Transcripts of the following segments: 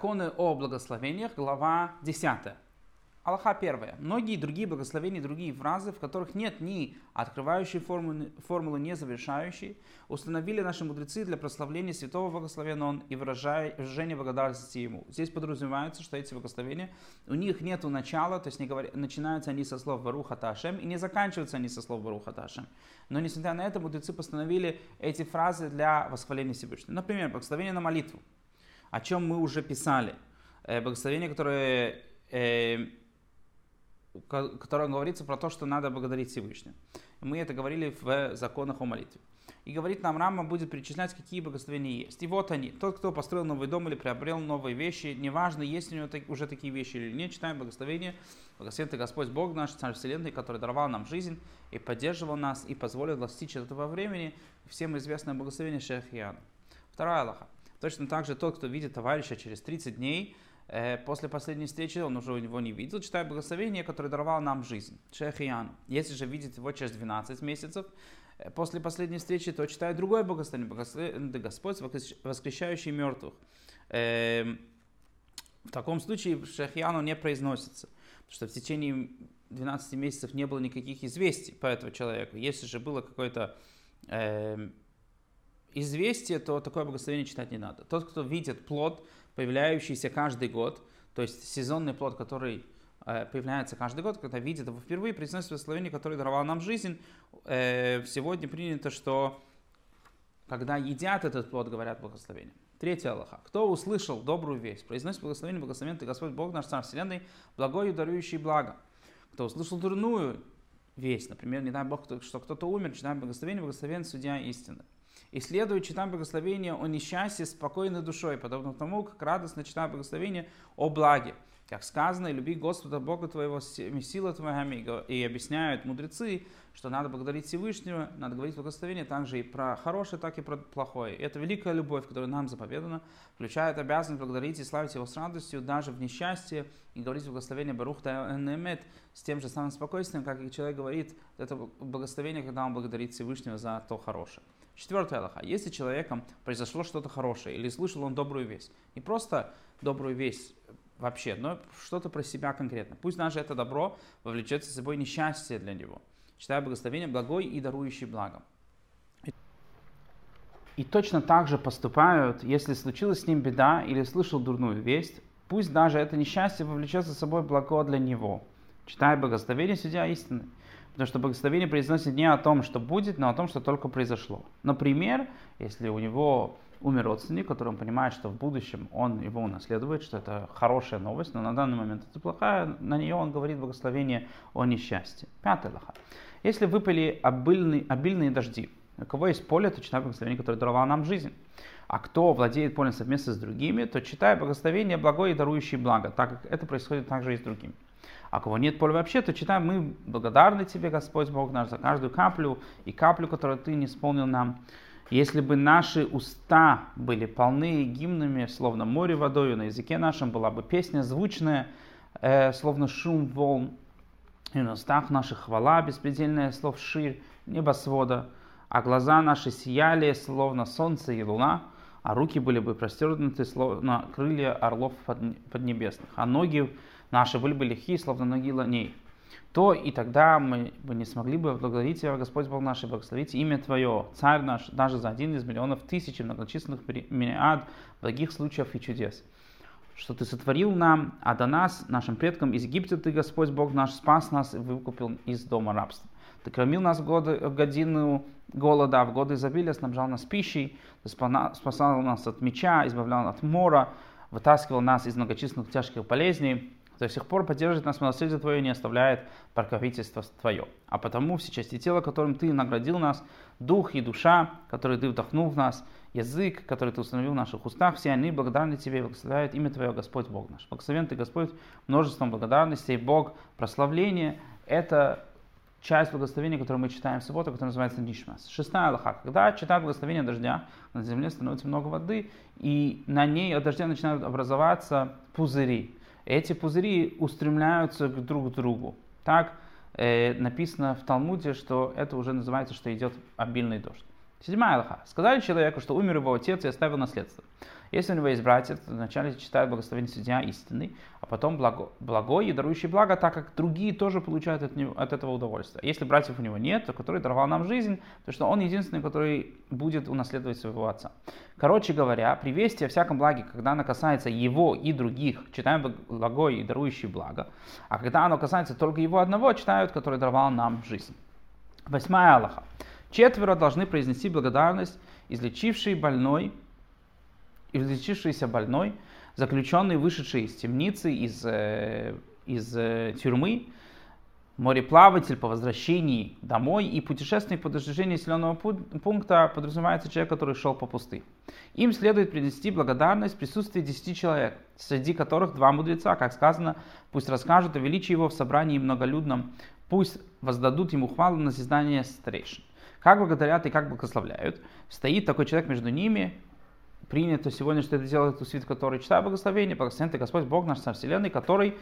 Законы о благословениях, глава 10. Аллаха первая. Многие другие благословения, другие фразы, в которых нет ни открывающей формулы, формулы ни завершающей, установили наши мудрецы для прославления святого благословения он и выражения благодарности ему. Здесь подразумевается, что эти благословения, у них нет начала, то есть не говоря, начинаются они со слов Баруха Ташем и не заканчиваются они со слов Баруха Ташем. Но несмотря на это, мудрецы постановили эти фразы для восхваления Всевышнего. Например, благословение на молитву, о чем мы уже писали. Э, благословение, которое э, котором говорится про то, что надо благодарить Всевышнего. Мы это говорили в законах о молитве. И говорит нам, Рама будет перечислять, какие благословения есть. И вот они. Тот, кто построил новый дом или приобрел новые вещи, неважно, есть у него уже такие вещи или нет, читаем благословение. Благословен ты Господь Бог наш, Царь Вселенной, который даровал нам жизнь и поддерживал нас и позволил достичь этого времени. Всем известное благословение Шехияна. Вторая Аллаха. Точно так же тот, кто видит товарища через 30 дней, Э, после последней встречи он уже его не видел, читает благословение, которое даровало нам жизнь. Шехиян. Если же видит его через 12 месяцев, э, после последней встречи, то читает другое благословение, благословение Господь, воскрешающий мертвых. Эм, в таком случае Шехияну не произносится, потому что в течение 12 месяцев не было никаких известий по этому человеку. Если же было какое-то э, известие, то такое благословение читать не надо. Тот, кто видит плод, появляющийся каждый год, то есть сезонный плод, который э, появляется каждый год, когда видит его впервые, произносит благословение, которое даровал нам жизнь. Э, сегодня принято, что когда едят этот плод, говорят благословение. Третья Аллаха. Кто услышал добрую весть, произносит благословение, благословен ты Господь Бог наш Царь Вселенной, благой и дарующий благо. Кто услышал дурную весть, например, не дай Бог, что кто-то умер, читаем благословение, благословен судья истины. И следует читать благословение о несчастье спокойной душой, подобно тому, как радостно читать благословение о благе. Как сказано, и люби Господа Бога твоего, сила твоя, и объясняют мудрецы, что надо благодарить Всевышнего, надо говорить благословение также и про хорошее, так и про плохое. И это великая любовь, которая нам заповедана, включает обязанность благодарить и славить Его с радостью, даже в несчастье, и говорить благословение Барух Немет с тем же самым спокойствием, как и человек говорит, это благословение, когда он благодарит Всевышнего за то хорошее. Четвертая Аллаха. Если человеком произошло что-то хорошее или слышал он добрую весть, не просто добрую весть вообще, но что-то про себя конкретно. Пусть даже это добро вовлечет за собой несчастье для него. Читая благословение благой и дарующий благом. И точно так же поступают, если случилась с ним беда или слышал дурную весть, пусть даже это несчастье вовлечет за собой благо для него. Читая благословение, судья истины. Потому что благословение произносит не о том, что будет, но о том, что только произошло. Например, если у него умер родственник, который он понимает, что в будущем он его унаследует, что это хорошая новость, но на данный момент это плохая, на нее он говорит благословение о несчастье. Пятый лоха. Если выпали обильные, обильные дожди, у кого есть поле, то читай благословение, которое даровало нам жизнь. А кто владеет полем совместно с другими, то читай благословение благое и дарующее благо, так как это происходит также и с другими. А кого нет поля вообще, то читаем, мы благодарны Тебе, Господь Бог наш, за каждую каплю и каплю, которую Ты не исполнил нам. Если бы наши уста были полны гимнами, словно море водою, на языке нашем была бы песня звучная, э, словно шум волн, и на устах наших хвала беспредельная, слов ширь небосвода, а глаза наши сияли, словно солнце и луна, а руки были бы простернуты, словно крылья орлов поднебесных, а ноги наши были бы словно ноги ланей, то и тогда мы бы не смогли бы благодарить Тебя, Господь Бог наш, и благословить имя Твое, Царь наш, даже за один из миллионов тысяч многочисленных мириад благих случаев и чудес. Что Ты сотворил нам, а до нас, нашим предкам из Египта Ты, Господь Бог наш, спас нас и выкупил из дома рабства. Ты кормил нас в, годы, в годину голода, а в годы изобилия снабжал нас пищей, Ты спасал нас от меча, избавлял от мора, вытаскивал нас из многочисленных тяжких болезней, до сих пор поддерживает нас милосердие Твое и не оставляет покровительство Твое. А потому все части тела, которым Ты наградил нас, дух и душа, которые Ты вдохнул в нас, язык, который Ты установил в наших устах, все они благодарны Тебе и благословляют имя Твое, Господь Бог наш. Благословен Ты, Господь, множеством благодарностей, Бог, прославление – это часть благословения, которую мы читаем в субботу, которая называется Нишмас. Шестая Аллаха. Когда читают благословение дождя, на земле становится много воды, и на ней от дождя начинают образоваться пузыри эти пузыри устремляются друг к другу. Так э, написано в Талмуде, что это уже называется, что идет обильный дождь. Седьмая Аллаха. Сказали человеку, что умер его отец и оставил наследство. Если у него есть братья, то вначале читает благословение судья истинный, а потом благо, благой и дарующий благо, так как другие тоже получают от, него, от этого удовольствие. Если братьев у него нет, то который даровал нам жизнь, то что он единственный, который будет унаследовать своего отца. Короче говоря, при вести о всяком благе, когда оно касается его и других, читаем благой и дарующий благо, а когда оно касается только его одного, читают, который даровал нам жизнь. Восьмая Аллаха. Четверо должны произнести благодарность, излечивший больной, излечившийся больной, заключенный, вышедший из темницы, из, э, из э, тюрьмы, мореплаватель по возвращении домой и путешественник по достижению населенного пункта подразумевается человек, который шел по пустыне. Им следует принести благодарность в присутствии 10 человек, среди которых два мудреца, как сказано, пусть расскажут о величии его в собрании многолюдном, пусть воздадут ему хвалу на создание старейшин. Как благодарят и как благословляют. Стоит такой человек между ними, принято сегодня, что это делает у свит, который читает благословение, благословен ты Господь Бог наш Царь Вселенной, который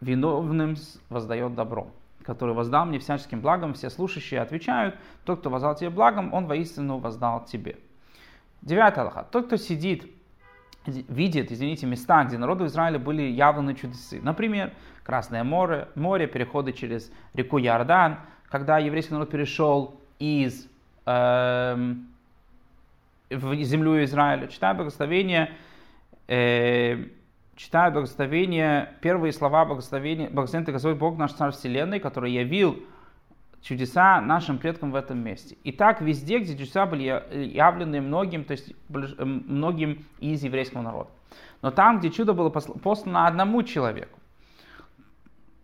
виновным воздает добро, который воздал мне всяческим благом, все слушающие отвечают, тот, кто воздал тебе благом, он воистину воздал тебе. Девятый Аллаха. Тот, кто сидит, видит, извините, места, где народу Израиля были явлены чудесы. Например, Красное море, море, переходы через реку Иордан, когда еврейский народ перешел из э, в землю Израиля. Читая благословение, э, читая благословение, первые слова благословения, благословен ты Господь Бог наш Царь Вселенной, который явил чудеса нашим предкам в этом месте. И так везде, где чудеса были явлены многим, то есть э, многим из еврейского народа. Но там, где чудо было послано одному человеку,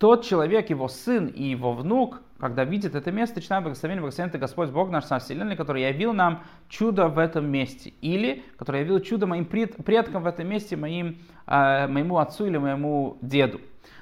тот человек, его сын и его внук, когда видят это место, начинают благословение, благословен ты Господь Бог наш Сам Вселенной, который явил нам чудо в этом месте. Или, который явил чудо моим предкам в этом месте, моим, э, моему отцу или моему деду.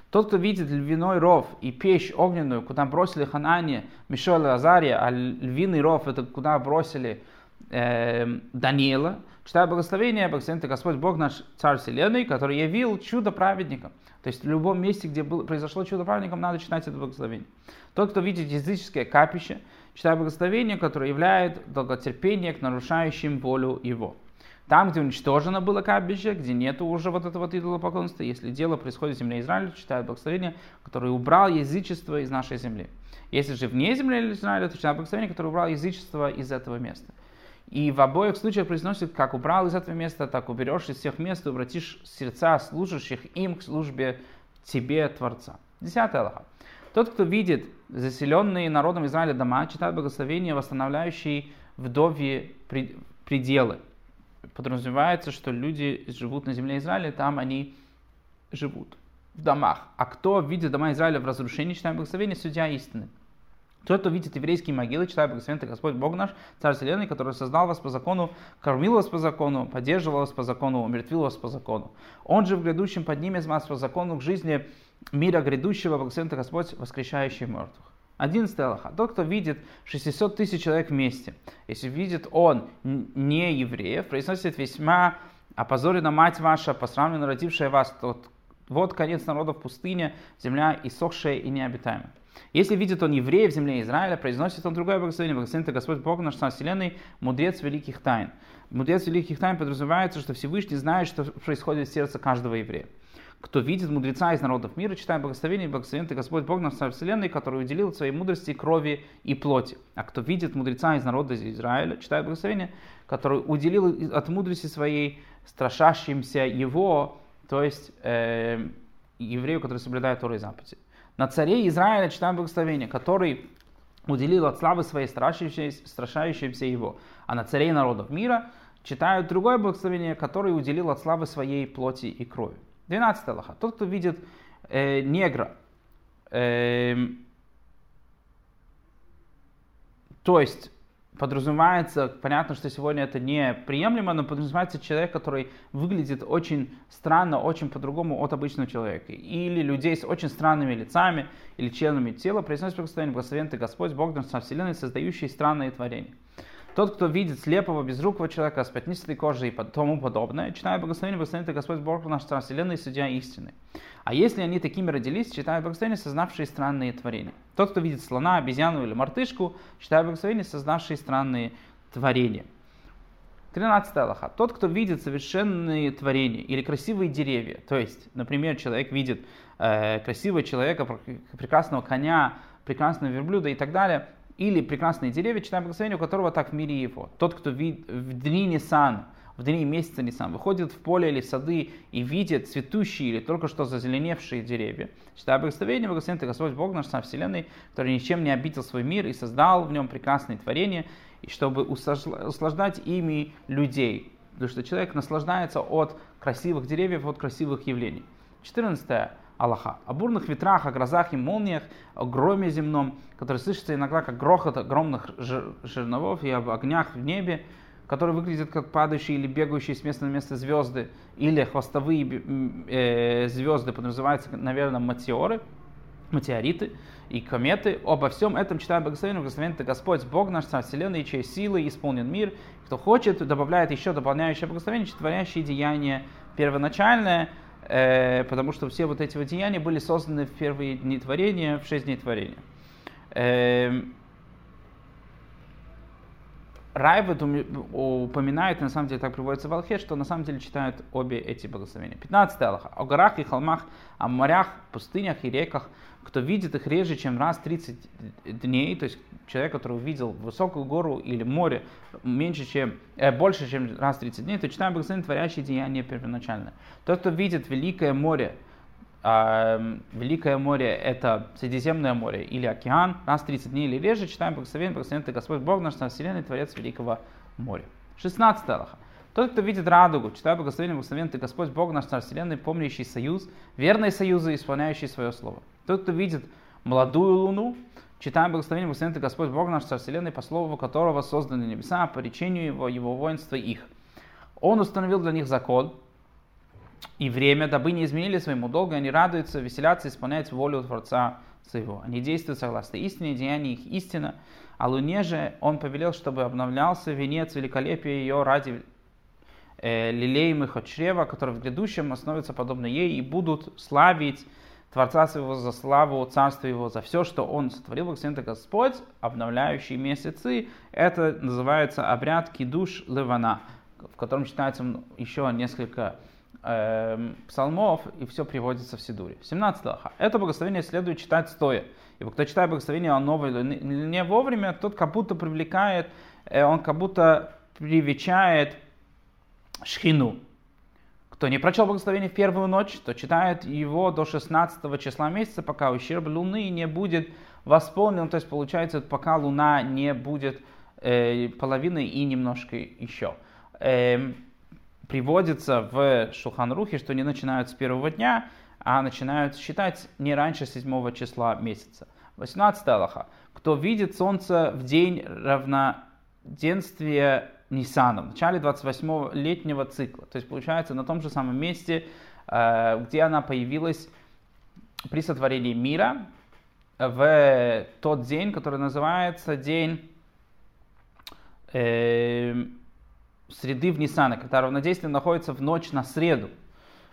Тот, кто видит львиной ров и печь огненную, куда бросили Ханане, Мишель и Азария, а львиный ров это куда бросили э, Даниила, читая благословение, благословен Господь Бог наш Царь Вселенной, который явил чудо праведникам. То есть в любом месте, где было, произошло чудо праведникам, надо читать это благословение. Тот, кто видит языческое капище, читает благословение, которое являет долготерпение к нарушающим волю его. Там, где уничтожено было капище, где нет уже вот этого вот идолопоклонства, если дело происходит в земле Израиля, читает благословение, которое убрал язычество из нашей земли. Если же вне земли Израиля, то читает благословение, которое убрал язычество из этого места. И в обоих случаях произносит, как убрал из этого места, так уберешь из всех мест и обратишь сердца служащих им к службе тебе, Творца. Десятая Аллаха. Тот, кто видит заселенные народом Израиля дома, читает благословение, восстанавливающие вдовье пределы. Подразумевается, что люди живут на земле Израиля, там они живут в домах. А кто видит дома Израиля в разрушении, читает благословение, судья истины. Кто видит еврейские могилы, читает благословен Господь Бог наш, Царь Вселенной, который создал вас по закону, кормил вас по закону, поддерживал вас по закону, умертвил вас по закону. Он же в грядущем поднимет вас по закону к жизни мира грядущего, благословен Господь, воскрешающий мертвых. 11 Аллаха. Тот, кто видит 600 тысяч человек вместе, если видит он не евреев, произносит весьма опозорена мать ваша, посрамлена родившая вас, тот, вот конец народа в пустыне, земля иссохшая и необитаемая. Если видит он евреев в земле Израиля, произносит он другое благословение. Благословен ты Господь Бог наш Сан Вселенной, мудрец великих тайн. Мудрец великих тайн подразумевается, что Всевышний знает, что происходит в сердце каждого еврея. Кто видит мудреца из народов мира, читает благословение, благословен ты Господь Бог наш Царь Вселенной, который уделил своей мудрости крови и плоти. А кто видит мудреца из народа Израиля, читает благословение, который уделил от мудрости своей страшащимся его, то есть э, еврею, который соблюдает Торы и заповеди на царе Израиля читаем благословение, который уделил от славы своей страшащейся, страшающимся его. А на царей народов мира читают другое благословение, который уделил от славы своей плоти и крови. 12 Аллаха. Тот, кто видит э, негра, э, то есть подразумевается, понятно, что сегодня это не приемлемо, но подразумевается человек, который выглядит очень странно, очень по-другому от обычного человека. Или людей с очень странными лицами или членами тела, произносит благословение, благословен ты Господь, Бог наш Вселенной, создающий странные творения. Тот, кто видит слепого, безрукого человека с пятнистой кожей и тому подобное, читает благословение, благословен ты Господь Бог наш Царь Вселенной, судья истины. А если они такими родились, читают благословение, сознавшие странные творения. Тот, кто видит слона, обезьяну или мартышку, читает благословение, создавшие странные творения. 13 Аллаха. Тот, кто видит совершенные творения или красивые деревья, то есть, например, человек видит э, красивого человека, прекрасного коня, прекрасного верблюда и так далее, или прекрасные деревья, читаем благословение, у которого так в мире его. Тот, кто вид, в дни Нисан, в дни месяца Нисан, выходит в поле или сады и видит цветущие или только что зазеленевшие деревья. Читая благословение, благословен ты Господь Бог наш сам Вселенной, который ничем не обидел свой мир и создал в нем прекрасные творения, и чтобы услаждать ими людей. Потому что человек наслаждается от красивых деревьев, от красивых явлений. 14. Аллаха. О бурных ветрах, о грозах и молниях, о громе земном, который слышится иногда как грохот огромных жерновов и об огнях в небе, которые выглядят как падающие или бегающие с места на место звезды, или хвостовые э, звезды, подразумеваются, наверное, метеоры, метеориты и кометы. Обо всем этом читаем благословение, благословен ты Господь, Бог наш, Царь Вселенной, чьей силой исполнен мир. Кто хочет, добавляет еще дополняющее благословение, творящие деяния первоначальное, э, потому что все вот эти вот деяния были созданы в первые дни творения, в шесть дней творения. Э, Райвет упоминает, на самом деле так приводится в Алхе, что на самом деле читают обе эти благословения. 15 Аллаха. О горах и холмах, о морях, пустынях и реках, кто видит их реже, чем раз 30 дней, то есть человек, который увидел высокую гору или море меньше, чем, э, больше, чем раз 30 дней, то читаем благословение, творящие деяния первоначально. Тот, кто видит великое море, Великое море это Средиземное море или океан, раз 30 дней или реже, читаем благословение, благословен ты Господь Бог наш на вселенной, Творец Великого моря. 16 Аллаха. Тот, кто видит радугу, читая благословение, благословен ты Господь Бог наш на вселенной, помнящий союз, верные союзы, исполняющий свое слово. Тот, кто видит молодую луну, читаем благословение, благословен ты Господь Бог наш Царь Вселенной, по слову которого созданы небеса, по речению его, его воинства их. Он установил для них закон и время, дабы не изменили своему долгу, они радуются, веселятся, исполняют волю Творца своего. Они действуют согласно истине, деяния их истина. А луне же он повелел, чтобы обновлялся венец великолепия ее ради э, лилеемых от чрева, которые в грядущем остановятся подобно ей и будут славить Творца своего за славу, Царства его, за все, что Он сотворил, благословен Господь, обновляющий месяцы. Это называется обряд кидуш левана, в котором читается еще несколько э, псалмов, и все приводится в Сидуре. 17 лоха. Это благословение следует читать стоя. Ибо кто читает благословение о новой не вовремя, тот как будто привлекает, э, он как будто привечает шхину. Кто не прочел благословение в первую ночь, то читает его до 16 числа месяца, пока ущерб луны не будет восполнен. То есть получается, пока луна не будет э, половиной и немножко еще. Э, приводится в Шуханрухе, что не начинают с первого дня, а начинают считать не раньше 7 числа месяца. 18 Аллаха. Кто видит солнце в день равноденствия Ниссана, в начале 28 летнего цикла. То есть получается на том же самом месте, э, где она появилась при сотворении мира, в тот день, который называется день э, среды в Ниссана, когда равнодействие находится в ночь на среду,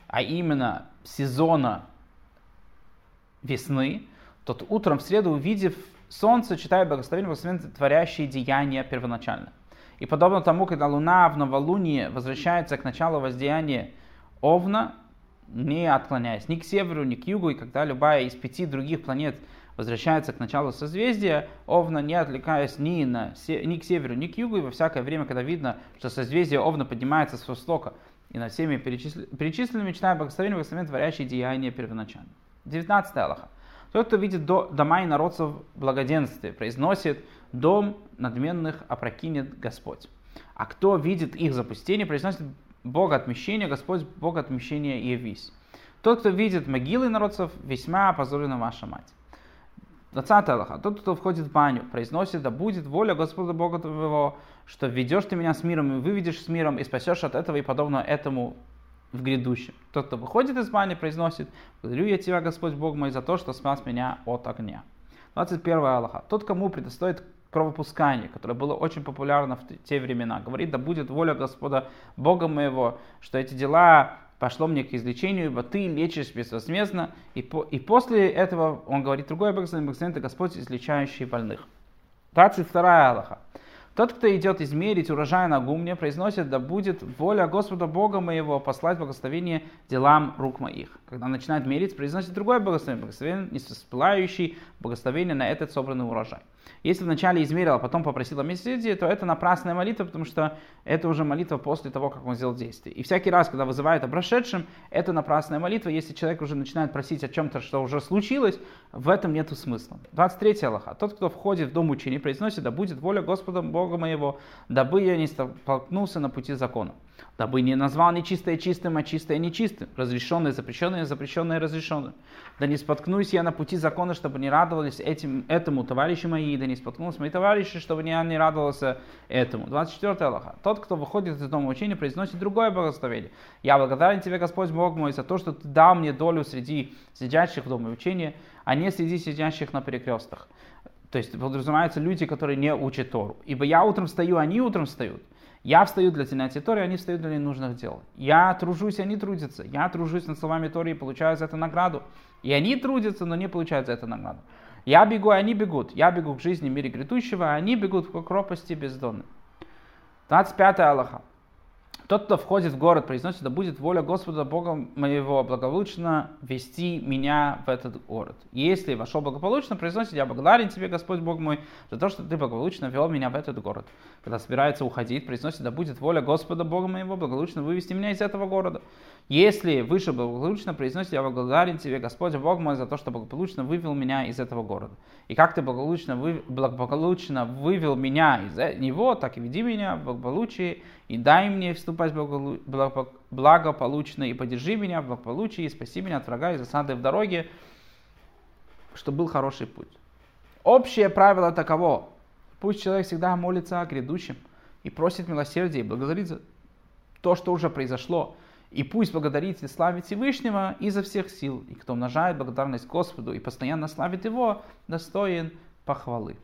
а именно сезона весны, тот утром в среду, увидев солнце, читает благословение, благословение творящие деяния первоначально. И подобно тому, когда Луна в новолуние возвращается к началу воздействия Овна, не отклоняясь ни к северу, ни к югу, и когда любая из пяти других планет возвращается к началу созвездия, Овна, не отвлекаясь ни, на, ни к северу, ни к югу, и во всякое время, когда видно, что созвездие Овна поднимается с востока, и над всеми перечисл... перечисленными читаем благословение, благословение, творящие деяния первоначально. 19 Аллаха. Тот, кто видит до, дома и народцев благоденствия, произносит дом надменных опрокинет Господь. А кто видит их запустение, произносит Бог отмещения, Господь Бог отмещения и явись. Тот, кто видит могилы народцев, весьма опозорена ваша мать. 20 Аллаха. Тот, кто входит в баню, произносит, да будет воля Господа Бога твоего, что ведешь ты меня с миром и выведешь с миром и спасешь от этого и подобно этому в грядущем. Тот, кто выходит из бани, произносит, благодарю я тебя, Господь Бог мой, за то, что спас меня от огня. 21 Аллаха. Тот, кому предостоит кровопускание, которое было очень популярно в те времена. Говорит, да будет воля Господа Бога моего, что эти дела пошло мне к излечению, ибо ты лечишь безвозмездно. И, по, и после этого он говорит другое благословение, благословение Господь, излечающий больных. 22 Аллаха. Тот, кто идет измерить урожай на гумне, произносит, да будет воля Господа Бога моего послать благословение делам рук моих. Когда начинает мерить, произносит другое благословение, благословение не благословение на этот собранный урожай. Если вначале измерил, а потом попросил о милосердии, то это напрасная молитва, потому что это уже молитва после того, как он сделал действие. И всякий раз, когда вызывает о прошедшем, это напрасная молитва. Если человек уже начинает просить о чем-то, что уже случилось, в этом нет смысла. 23 Аллаха. Тот, кто входит в дом учения, произносит, да будет воля Господа Бога моего, дабы я не столкнулся на пути закона дабы не назвал нечистое чистым, а чистое нечистым, разрешенное запрещенное, запрещенное разрешенное. Да не споткнусь я на пути закона, чтобы не радовались этим, этому товарищи мои, да не споткнулся мои товарищи, чтобы я не радовался этому. 24 Аллаха. Тот, кто выходит из дома учения, произносит другое благословение. Я благодарен тебе, Господь Бог мой, за то, что ты дал мне долю среди сидящих в доме учения, а не среди сидящих на перекрестках. То есть подразумеваются люди, которые не учат Тору. Ибо я утром встаю, они утром встают. Я встаю для занятия Торы, они встают для ненужных дел. Я тружусь, они трудятся. Я тружусь над словами Торы и получаю за это награду. И они трудятся, но не получают за это награду. Я бегу, они бегут. Я бегу к жизни в мире грядущего, а они бегут к пропасти бездонной. 25 Аллаха. Тот, кто входит в город, произносит, да будет воля Господа Бога моего благополучно вести меня в этот город. Если вошел благополучно, произносит, я благодарен тебе, Господь Бог мой, за то, что ты благополучно вел меня в этот город. Когда собирается уходить, произносит, да будет воля Господа Бога моего благополучно вывести меня из этого города. Если выше благополучно, произносит, я благодарен тебе, Господь Бог мой, за то, что благополучно вывел меня из этого города. И как ты благополучно, вы, благополучно вывел меня из него, так и веди меня в благополучии, и дай мне вступать благополучно, и поддержи меня в благополучии, и спаси меня от врага и засады в дороге, чтобы был хороший путь. Общее правило таково. Пусть человек всегда молится о грядущем и просит милосердия и благодарит за то, что уже произошло, и пусть благодарит и славит Всевышнего изо всех сил. И кто умножает благодарность Господу и постоянно славит Его, достоин похвалы.